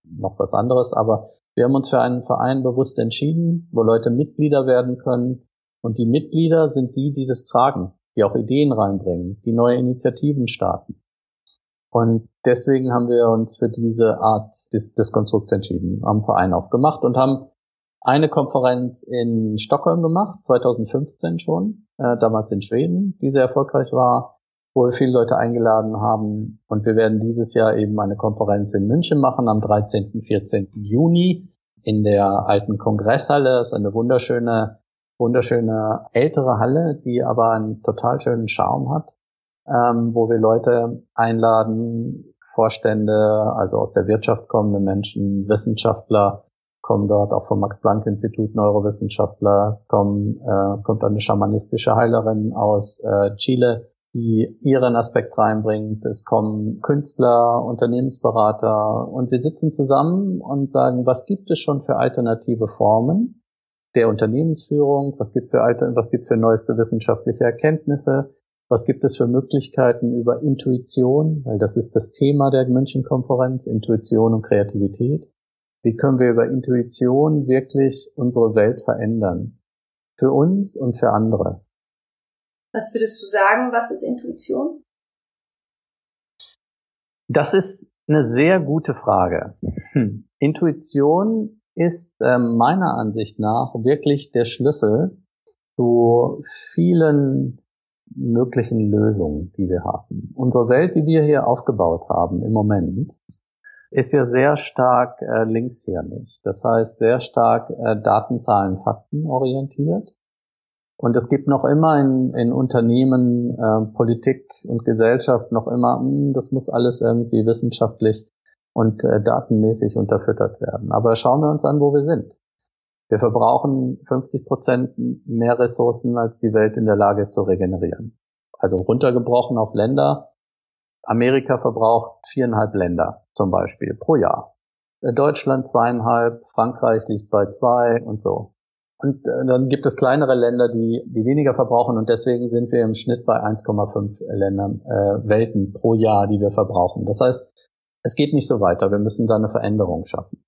noch was anderes, aber wir haben uns für einen Verein bewusst entschieden, wo Leute Mitglieder werden können. Und die Mitglieder sind die, die das tragen, die auch Ideen reinbringen, die neue Initiativen starten. Und deswegen haben wir uns für diese Art des, des Konstrukts entschieden, haben Verein aufgemacht und haben eine Konferenz in Stockholm gemacht, 2015 schon, äh, damals in Schweden, die sehr erfolgreich war, wo wir viele Leute eingeladen haben. Und wir werden dieses Jahr eben eine Konferenz in München machen am 13. 14. Juni in der alten Kongresshalle. Das ist eine wunderschöne, wunderschöne ältere Halle, die aber einen total schönen Charme hat, ähm, wo wir Leute einladen, Vorstände, also aus der Wirtschaft kommende Menschen, Wissenschaftler, kommen dort auch vom Max-Planck-Institut Neurowissenschaftler. Es kommen, äh, kommt eine schamanistische Heilerin aus äh, Chile, die ihren Aspekt reinbringt. Es kommen Künstler, Unternehmensberater und wir sitzen zusammen und sagen, was gibt es schon für alternative Formen der Unternehmensführung? Was gibt es für alte, was gibt es für neueste wissenschaftliche Erkenntnisse? Was gibt es für Möglichkeiten über Intuition? Weil das ist das Thema der München-Konferenz, Intuition und Kreativität. Wie können wir über Intuition wirklich unsere Welt verändern? Für uns und für andere. Was würdest du sagen, was ist Intuition? Das ist eine sehr gute Frage. Hm. Intuition ist äh, meiner Ansicht nach wirklich der Schlüssel zu vielen möglichen Lösungen, die wir haben. Unsere Welt, die wir hier aufgebaut haben im Moment, ist ja sehr stark äh, linkshirnig. Das heißt, sehr stark äh, Datenzahlen, Fakten orientiert. Und es gibt noch immer in, in Unternehmen, äh, Politik und Gesellschaft noch immer, mh, hm, das muss alles irgendwie wissenschaftlich und äh, datenmäßig unterfüttert werden. Aber schauen wir uns an, wo wir sind. Wir verbrauchen 50 Prozent mehr Ressourcen, als die Welt in der Lage ist zu regenerieren. Also runtergebrochen auf Länder. Amerika verbraucht viereinhalb Länder zum Beispiel pro Jahr. Äh, Deutschland zweieinhalb, Frankreich liegt bei zwei und so. Und äh, dann gibt es kleinere Länder, die, die weniger verbrauchen und deswegen sind wir im Schnitt bei 1,5 Ländern, äh, Welten pro Jahr, die wir verbrauchen. Das heißt, es geht nicht so weiter. Wir müssen da eine Veränderung schaffen.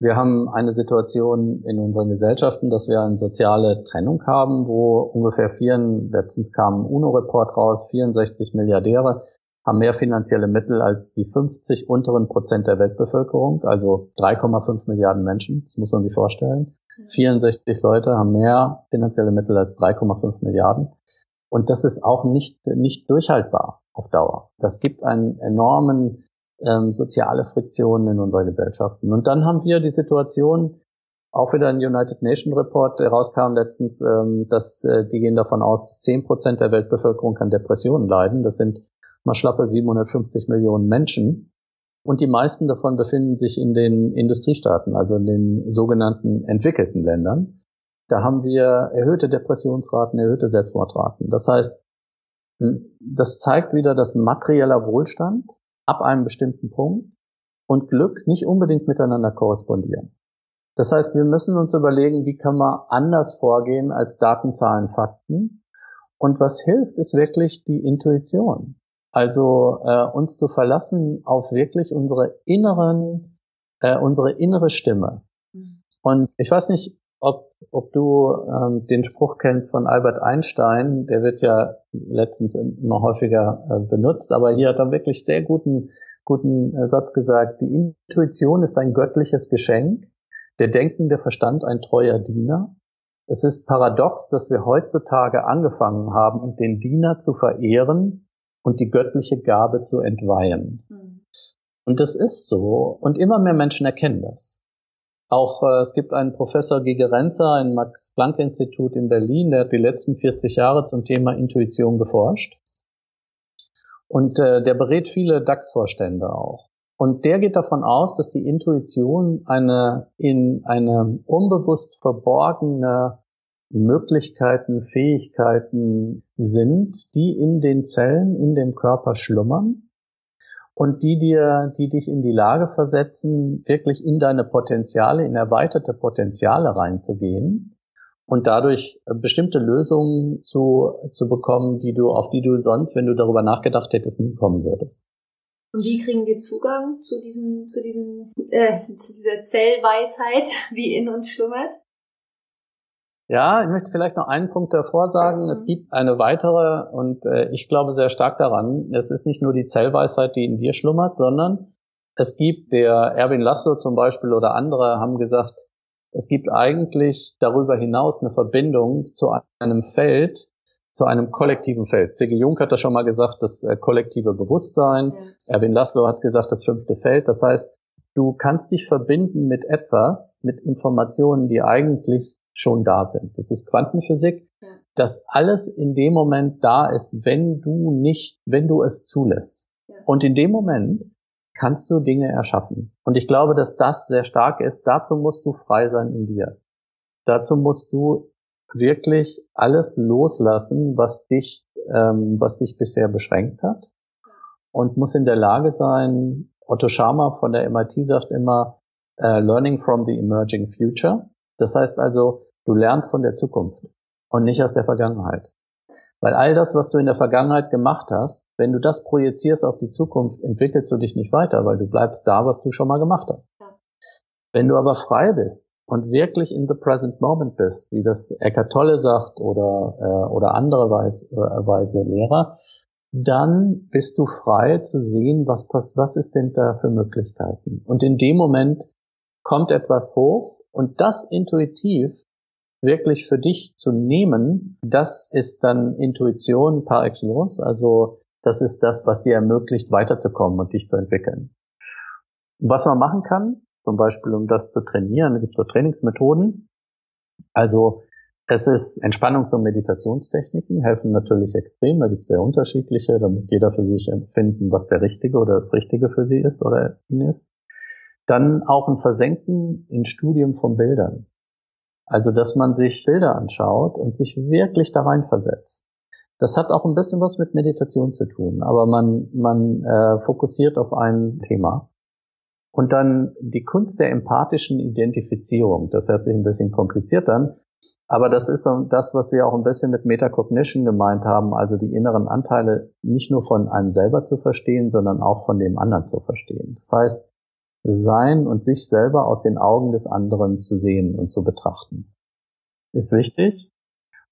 Wir haben eine Situation in unseren Gesellschaften, dass wir eine soziale Trennung haben, wo ungefähr vier, letztens kam ein UNO-Report raus, 64 Milliardäre haben mehr finanzielle Mittel als die 50 unteren Prozent der Weltbevölkerung, also 3,5 Milliarden Menschen, das muss man sich vorstellen. 64 Leute haben mehr finanzielle Mittel als 3,5 Milliarden. Und das ist auch nicht, nicht durchhaltbar auf Dauer. Das gibt einen enormen ähm, soziale Friktionen in unserer Gesellschaften. Und dann haben wir die Situation, auch wieder ein United Nation Report, der rauskam letztens, ähm, dass äh, die gehen davon aus, dass 10 Prozent der Weltbevölkerung an Depressionen leiden. Das sind mal schlappe 750 Millionen Menschen. Und die meisten davon befinden sich in den Industriestaaten, also in den sogenannten entwickelten Ländern. Da haben wir erhöhte Depressionsraten, erhöhte Selbstmordraten. Das heißt, hm, das zeigt wieder, dass materieller Wohlstand ab einem bestimmten Punkt und Glück nicht unbedingt miteinander korrespondieren. Das heißt, wir müssen uns überlegen, wie kann man anders vorgehen als Daten, Zahlen, Fakten. Und was hilft, ist wirklich die Intuition. Also äh, uns zu verlassen auf wirklich unsere inneren, äh, unsere innere Stimme. Mhm. Und ich weiß nicht, ob, ob du ähm, den Spruch kennst von Albert Einstein, der wird ja letztens immer häufiger äh, benutzt, aber hier hat er wirklich sehr guten, guten äh, Satz gesagt, die Intuition ist ein göttliches Geschenk, der denkende Verstand ein treuer Diener. Es ist paradox, dass wir heutzutage angefangen haben, den Diener zu verehren und die göttliche Gabe zu entweihen. Mhm. Und das ist so. Und immer mehr Menschen erkennen das. Auch äh, es gibt einen Professor Gigerenzer im Max-Planck-Institut in Berlin, der hat die letzten 40 Jahre zum Thema Intuition geforscht. Und äh, der berät viele DAX-Vorstände auch. Und der geht davon aus, dass die Intuition eine in eine unbewusst verborgene Möglichkeiten, Fähigkeiten sind, die in den Zellen, in dem Körper schlummern und die dir, die dich in die Lage versetzen, wirklich in deine Potenziale, in erweiterte Potenziale reinzugehen und dadurch bestimmte Lösungen zu, zu bekommen, die du, auf die du sonst, wenn du darüber nachgedacht hättest, nie kommen würdest. Und wie kriegen wir Zugang zu diesem, zu diesem, äh, zu dieser Zellweisheit, die in uns schlummert? Ja, ich möchte vielleicht noch einen Punkt davor sagen. Mhm. Es gibt eine weitere und äh, ich glaube sehr stark daran. Es ist nicht nur die Zellweisheit, die in dir schlummert, sondern es gibt der Erwin Laszlo zum Beispiel oder andere haben gesagt, es gibt eigentlich darüber hinaus eine Verbindung zu einem Feld, zu einem kollektiven Feld. C.G. Jung hat das schon mal gesagt, das äh, kollektive Bewusstsein. Ja. Erwin Laszlo hat gesagt, das fünfte Feld. Das heißt, du kannst dich verbinden mit etwas, mit Informationen, die eigentlich schon da sind. Das ist Quantenphysik, ja. dass alles in dem Moment da ist, wenn du nicht, wenn du es zulässt. Ja. Und in dem Moment kannst du Dinge erschaffen. Und ich glaube, dass das sehr stark ist. Dazu musst du frei sein in dir. Dazu musst du wirklich alles loslassen, was dich, ähm, was dich bisher beschränkt hat und muss in der Lage sein, Otto Schama von der MIT sagt immer, uh, learning from the emerging future. Das heißt also, du lernst von der Zukunft und nicht aus der Vergangenheit. Weil all das, was du in der Vergangenheit gemacht hast, wenn du das projizierst auf die Zukunft, entwickelst du dich nicht weiter, weil du bleibst da, was du schon mal gemacht hast. Wenn du aber frei bist und wirklich in the present moment bist, wie das Eckart Tolle sagt oder, äh, oder andere Weise, äh, Weise Lehrer, dann bist du frei zu sehen, was, was ist denn da für Möglichkeiten. Und in dem Moment kommt etwas hoch und das intuitiv wirklich für dich zu nehmen, das ist dann Intuition par excellence. Also das ist das, was dir ermöglicht, weiterzukommen und dich zu entwickeln. Was man machen kann, zum Beispiel um das zu trainieren. Es gibt so Trainingsmethoden. Also es ist Entspannungs- und Meditationstechniken, helfen natürlich extrem. Da gibt es sehr unterschiedliche. Da muss jeder für sich empfinden, was der Richtige oder das Richtige für sie ist oder ihn ist. Dann auch ein Versenken in Studium von Bildern. Also, dass man sich Bilder anschaut und sich wirklich da reinversetzt. Das hat auch ein bisschen was mit Meditation zu tun, aber man, man äh, fokussiert auf ein Thema. Und dann die Kunst der empathischen Identifizierung. Das hört sich ein bisschen kompliziert an. Aber das ist so das, was wir auch ein bisschen mit Metacognition gemeint haben, also die inneren Anteile nicht nur von einem selber zu verstehen, sondern auch von dem anderen zu verstehen. Das heißt, sein und sich selber aus den Augen des anderen zu sehen und zu betrachten. Ist wichtig.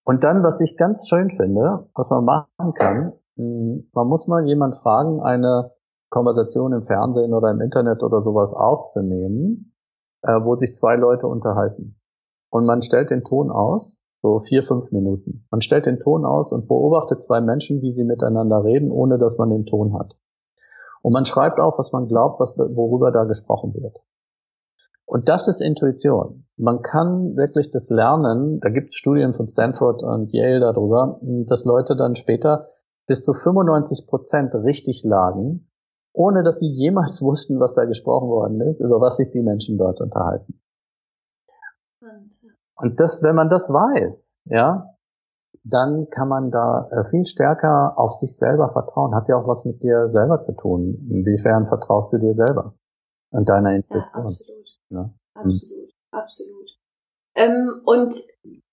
Und dann, was ich ganz schön finde, was man machen kann, hm, man muss mal jemand fragen, eine Konversation im Fernsehen oder im Internet oder sowas aufzunehmen, äh, wo sich zwei Leute unterhalten. Und man stellt den Ton aus so vier, fünf Minuten. Man stellt den Ton aus und beobachtet zwei Menschen, wie sie miteinander reden, ohne dass man den Ton hat. Und man schreibt auch, was man glaubt, was, worüber da gesprochen wird. Und das ist Intuition. Man kann wirklich das lernen, da gibt es Studien von Stanford und Yale darüber, dass Leute dann später bis zu 95 Prozent richtig lagen, ohne dass sie jemals wussten, was da gesprochen worden ist, über was sich die Menschen dort unterhalten. Und das, wenn man das weiß, ja, dann kann man da äh, viel stärker auf sich selber vertrauen. Hat ja auch was mit dir selber zu tun. Inwiefern vertraust du dir selber und deiner Intuition? Ja, absolut. Ja. Absolut, hm. absolut. Ähm, und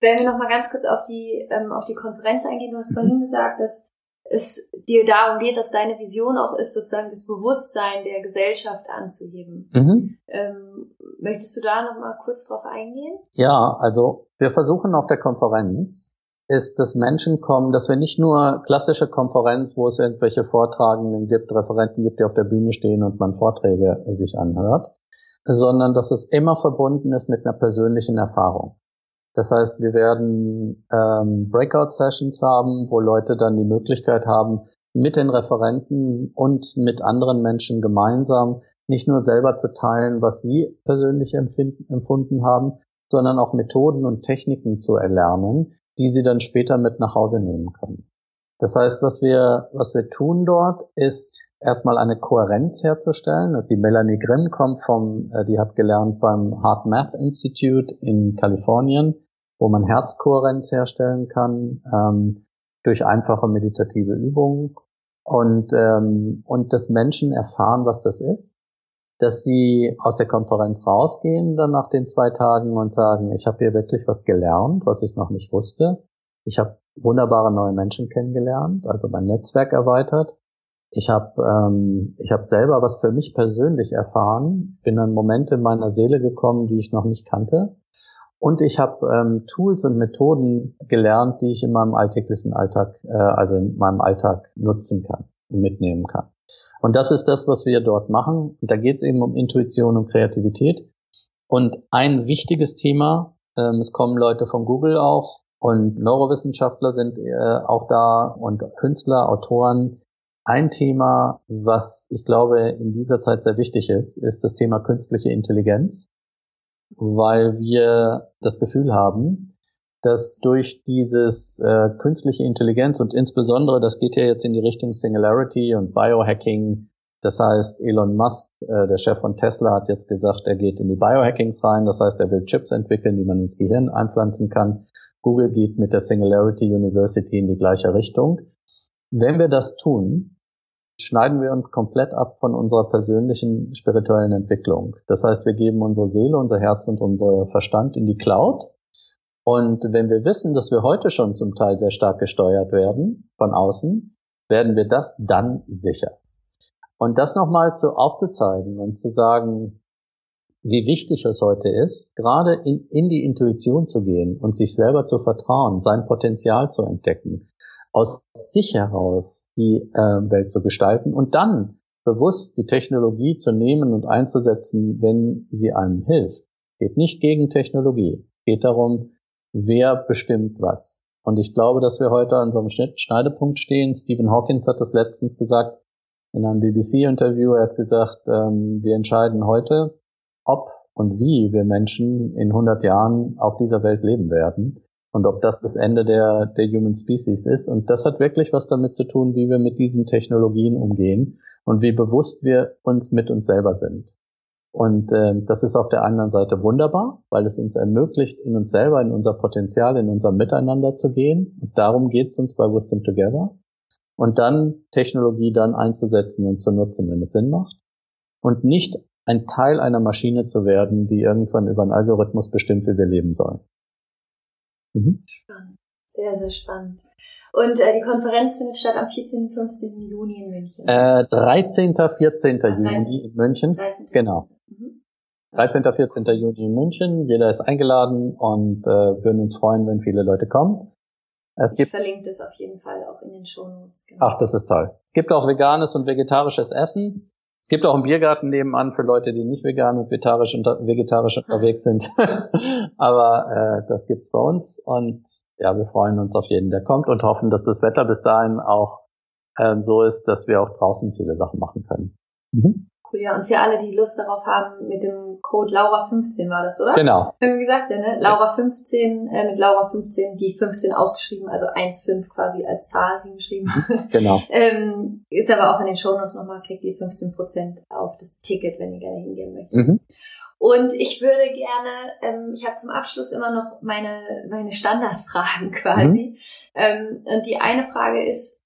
wenn wir noch mal ganz kurz auf die ähm, auf die Konferenz eingehen, du hast mhm. vorhin gesagt, dass es dir darum geht, dass deine Vision auch ist, sozusagen das Bewusstsein der Gesellschaft anzuheben. Mhm. Ähm, möchtest du da noch mal kurz drauf eingehen? Ja, also wir versuchen auf der Konferenz ist, dass Menschen kommen, dass wir nicht nur klassische Konferenz, wo es irgendwelche Vortragenden gibt, Referenten gibt, die auf der Bühne stehen und man Vorträge sich anhört, sondern dass es immer verbunden ist mit einer persönlichen Erfahrung. Das heißt, wir werden ähm, Breakout-Sessions haben, wo Leute dann die Möglichkeit haben, mit den Referenten und mit anderen Menschen gemeinsam nicht nur selber zu teilen, was sie persönlich empfinden, empfunden haben, sondern auch Methoden und Techniken zu erlernen, die sie dann später mit nach Hause nehmen können. Das heißt, was wir, was wir tun dort, ist erstmal eine Kohärenz herzustellen. Also die Melanie Grimm kommt vom, äh, die hat gelernt beim Heart Math Institute in Kalifornien, wo man Herzkohärenz herstellen kann ähm, durch einfache meditative Übungen und ähm, und dass Menschen erfahren, was das ist, dass sie aus der Konferenz rausgehen dann nach den zwei Tagen und sagen, ich habe hier wirklich was gelernt, was ich noch nicht wusste. Ich habe wunderbare neue Menschen kennengelernt, also mein Netzwerk erweitert ich habe ähm, ich hab selber was für mich persönlich erfahren, bin an Momente in meiner Seele gekommen, die ich noch nicht kannte. Und ich habe ähm, Tools und Methoden gelernt, die ich in meinem alltäglichen Alltag, äh, also in meinem Alltag nutzen kann und mitnehmen kann. Und das ist das, was wir dort machen. Und da geht es eben um Intuition und Kreativität. Und ein wichtiges Thema, ähm, es kommen Leute von Google auch und Neurowissenschaftler sind äh, auch da und Künstler, Autoren, ein Thema, was ich glaube in dieser Zeit sehr wichtig ist, ist das Thema künstliche Intelligenz, weil wir das Gefühl haben, dass durch dieses äh, künstliche Intelligenz und insbesondere, das geht ja jetzt in die Richtung Singularity und Biohacking, das heißt, Elon Musk, äh, der Chef von Tesla, hat jetzt gesagt, er geht in die Biohackings rein, das heißt, er will Chips entwickeln, die man ins Gehirn einpflanzen kann. Google geht mit der Singularity University in die gleiche Richtung. Wenn wir das tun, schneiden wir uns komplett ab von unserer persönlichen spirituellen Entwicklung. Das heißt, wir geben unsere Seele, unser Herz und unser Verstand in die Cloud. Und wenn wir wissen, dass wir heute schon zum Teil sehr stark gesteuert werden von außen, werden wir das dann sicher. Und das nochmal zu aufzuzeigen und zu sagen, wie wichtig es heute ist, gerade in, in die Intuition zu gehen und sich selber zu vertrauen, sein Potenzial zu entdecken, aus sich heraus die äh, Welt zu gestalten und dann bewusst die Technologie zu nehmen und einzusetzen, wenn sie einem hilft. Geht nicht gegen Technologie. Geht darum, wer bestimmt was. Und ich glaube, dass wir heute an so einem Schneidepunkt stehen. Stephen Hawkins hat das letztens gesagt in einem BBC-Interview. Er hat gesagt, ähm, wir entscheiden heute, ob und wie wir Menschen in 100 Jahren auf dieser Welt leben werden und ob das das Ende der, der Human Species ist. Und das hat wirklich was damit zu tun, wie wir mit diesen Technologien umgehen und wie bewusst wir uns mit uns selber sind. Und äh, das ist auf der anderen Seite wunderbar, weil es uns ermöglicht, in uns selber, in unser Potenzial, in unser Miteinander zu gehen. Und darum geht es uns bei Wisdom Together. Und dann Technologie dann einzusetzen und zu nutzen, wenn es Sinn macht. Und nicht ein Teil einer Maschine zu werden, die irgendwann über einen Algorithmus bestimmt, wie wir leben sollen. Mhm. Spannend. Sehr, sehr spannend. Und äh, die Konferenz findet statt am 14. und 15. Juni in München. Äh, 13. 14. Ach, Juni in München. 13. Genau. Mhm. 13. 14. Juni in München. Jeder ist eingeladen und äh, würden uns freuen, wenn viele Leute kommen. Es ich verlinke das auf jeden Fall auch in den Shownotes. Genau. Ach, das ist toll. Es gibt auch veganes und vegetarisches Essen. Es gibt auch einen Biergarten nebenan für Leute, die nicht vegan und vegetarisch, unter, vegetarisch unterwegs sind. Aber äh, das gibt's bei uns und ja, wir freuen uns auf jeden, der kommt und hoffen, dass das Wetter bis dahin auch ähm, so ist, dass wir auch draußen viele Sachen machen können. Mhm. Cool, ja. Und für alle, die Lust darauf haben, mit dem Code Laura15 war das, oder? Genau. Haben wir gesagt, ja, ne? Laura15, äh, mit Laura15, die 15 ausgeschrieben, also 1,5 quasi als Zahl hingeschrieben. Genau. ähm, ist aber auch in den Shownotes nochmal, kriegt ihr 15% auf das Ticket, wenn ihr gerne hingehen möchtet. Mhm. Und ich würde gerne, ähm, ich habe zum Abschluss immer noch meine, meine Standardfragen quasi. Mhm. Ähm, und die eine Frage ist,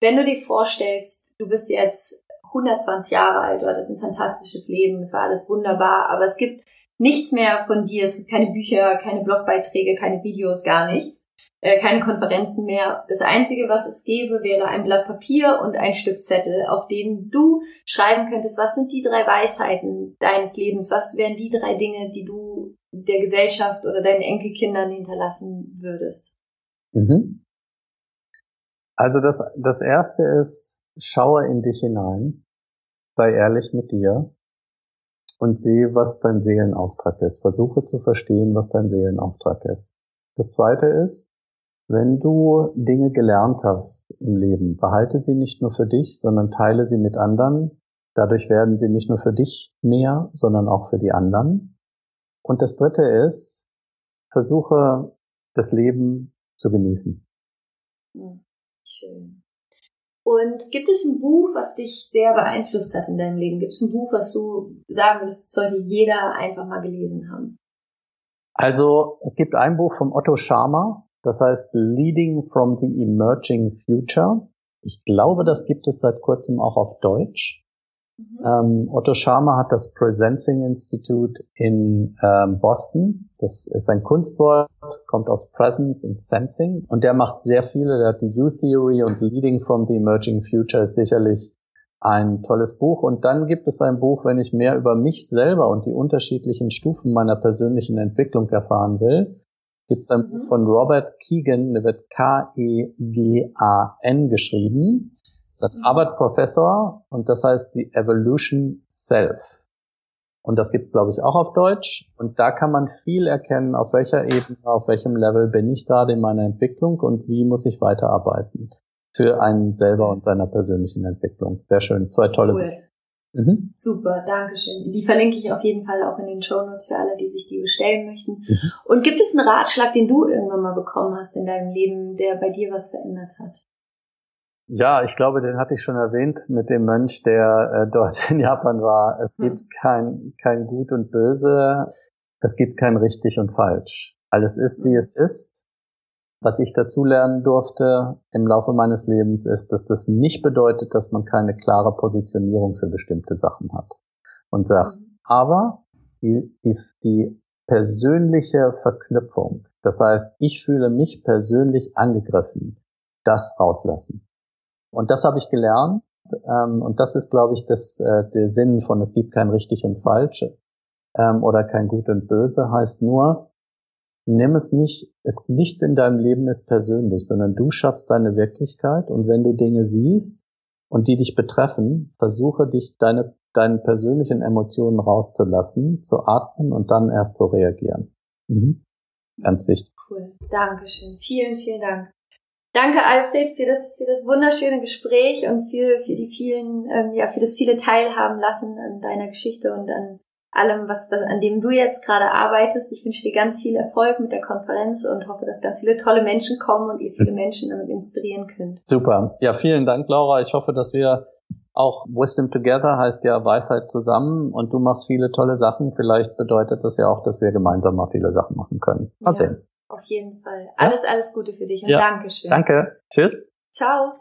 wenn du dir vorstellst, du bist jetzt 120 Jahre alt, du hattest ein fantastisches Leben, es war alles wunderbar, aber es gibt nichts mehr von dir, es gibt keine Bücher, keine Blogbeiträge, keine Videos, gar nichts, äh, keine Konferenzen mehr. Das Einzige, was es gäbe, wäre ein Blatt Papier und ein Stiftzettel, auf denen du schreiben könntest, was sind die drei Weisheiten deines Lebens, was wären die drei Dinge, die du der Gesellschaft oder deinen Enkelkindern hinterlassen würdest. Mhm. Also das, das erste ist, Schaue in dich hinein, sei ehrlich mit dir und sehe, was dein Seelenauftrag ist. Versuche zu verstehen, was dein Seelenauftrag ist. Das zweite ist, wenn du Dinge gelernt hast im Leben, behalte sie nicht nur für dich, sondern teile sie mit anderen. Dadurch werden sie nicht nur für dich mehr, sondern auch für die anderen. Und das dritte ist, versuche das Leben zu genießen. Hm, schön. Und gibt es ein Buch, was dich sehr beeinflusst hat in deinem Leben? Gibt es ein Buch, was du sagen würdest, sollte jeder einfach mal gelesen haben? Also es gibt ein Buch von Otto Scharmer, das heißt Leading from the Emerging Future. Ich glaube, das gibt es seit kurzem auch auf Deutsch. Mhm. Ähm, Otto Scharmer hat das Presencing Institute in ähm, Boston. Das ist ein Kunstwort, kommt aus Presence and Sensing. Und der macht sehr viele, der hat die U-Theory und Leading from the Emerging Future ist sicherlich ein tolles Buch. Und dann gibt es ein Buch, wenn ich mehr über mich selber und die unterschiedlichen Stufen meiner persönlichen Entwicklung erfahren will, gibt es ein mhm. Buch von Robert Keegan, der wird K-E-G-A-N geschrieben ist ein Harvard-Professor und das heißt die Evolution Self. Und das gibt glaube ich, auch auf Deutsch. Und da kann man viel erkennen, auf welcher Ebene, auf welchem Level bin ich gerade in meiner Entwicklung und wie muss ich weiterarbeiten für einen selber und seiner persönlichen Entwicklung. Sehr schön. Zwei tolle. Cool. Mhm. Super, danke schön. Die verlinke ich auf jeden Fall auch in den Show Notes für alle, die sich die bestellen möchten. Mhm. Und gibt es einen Ratschlag, den du irgendwann mal bekommen hast in deinem Leben, der bei dir was verändert hat? Ja, ich glaube, den hatte ich schon erwähnt mit dem Mönch, der äh, dort in Japan war. Es hm. gibt kein, kein Gut und Böse. Es gibt kein richtig und falsch. Alles ist, wie hm. es ist. Was ich dazulernen durfte im Laufe meines Lebens ist, dass das nicht bedeutet, dass man keine klare Positionierung für bestimmte Sachen hat. Und sagt, hm. aber die, die, die persönliche Verknüpfung, das heißt, ich fühle mich persönlich angegriffen, das rauslassen. Und das habe ich gelernt. Ähm, und das ist, glaube ich, das, äh, der Sinn von es gibt kein richtig und falsch ähm, oder kein gut und böse, heißt nur, nimm es nicht, nichts in deinem Leben ist persönlich, sondern du schaffst deine Wirklichkeit und wenn du Dinge siehst und die dich betreffen, versuche dich deine, deine persönlichen Emotionen rauszulassen, zu atmen und dann erst zu reagieren. Mhm. Ganz wichtig. Cool. Dankeschön. Vielen, vielen Dank. Danke, Alfred, für das, für das wunderschöne Gespräch und für, für die vielen, ähm, ja, für das viele Teilhaben lassen an deiner Geschichte und an allem, was, was an dem du jetzt gerade arbeitest. Ich wünsche dir ganz viel Erfolg mit der Konferenz und hoffe, dass ganz viele tolle Menschen kommen und ihr viele Menschen damit inspirieren könnt. Super. Ja, vielen Dank, Laura. Ich hoffe, dass wir auch Wisdom Together heißt ja Weisheit zusammen und du machst viele tolle Sachen. Vielleicht bedeutet das ja auch, dass wir gemeinsam mal viele Sachen machen können. Mal ja. sehen. Auf jeden Fall. Alles, ja? alles Gute für dich und ja. Dankeschön. Danke. Tschüss. Ciao.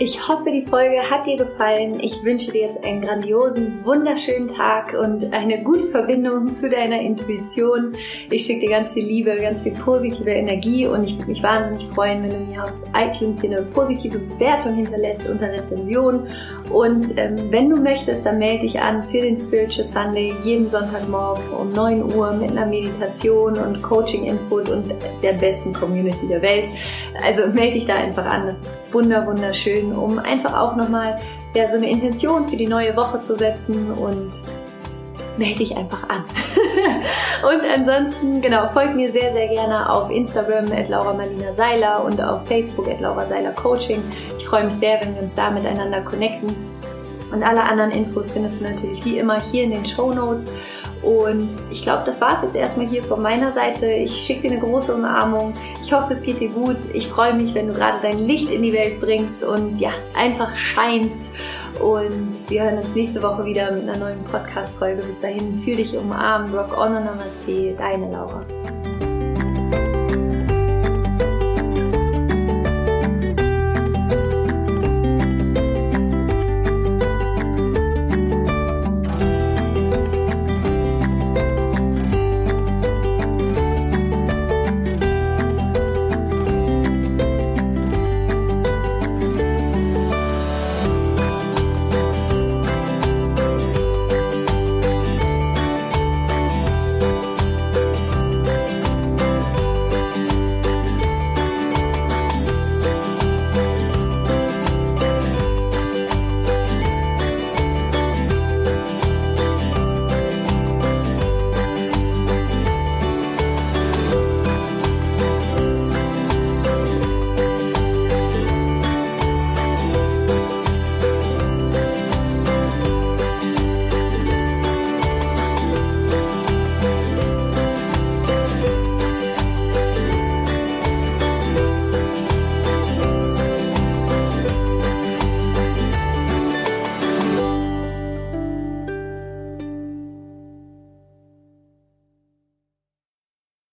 Ich hoffe, die Folge hat dir gefallen. Ich wünsche dir jetzt einen grandiosen, wunderschönen Tag und eine gute Verbindung zu deiner Intuition. Ich schicke dir ganz viel Liebe, ganz viel positive Energie und ich würde mich wahnsinnig freuen, wenn du mir auf iTunes hier eine positive Bewertung hinterlässt unter Rezension. Und ähm, wenn du möchtest, dann melde dich an für den Spiritual Sunday jeden Sonntagmorgen um 9 Uhr mit einer Meditation und Coaching-Input und der besten Community der Welt. Also melde dich da einfach an. Das ist wunder, wunderschön um einfach auch nochmal ja, so eine Intention für die neue Woche zu setzen und melde dich einfach an. und ansonsten, genau, folgt mir sehr, sehr gerne auf Instagram at Laura Marlina Seiler und auf Facebook at Laura Seiler Coaching. Ich freue mich sehr, wenn wir uns da miteinander connecten. Und alle anderen Infos findest du natürlich wie immer hier in den Show Notes. Und ich glaube, das war es jetzt erstmal hier von meiner Seite. Ich schicke dir eine große Umarmung. Ich hoffe, es geht dir gut. Ich freue mich, wenn du gerade dein Licht in die Welt bringst und ja, einfach scheinst. Und wir hören uns nächste Woche wieder mit einer neuen Podcast-Folge. Bis dahin, fühl dich umarmt. Rock on und Namaste. Deine Laura.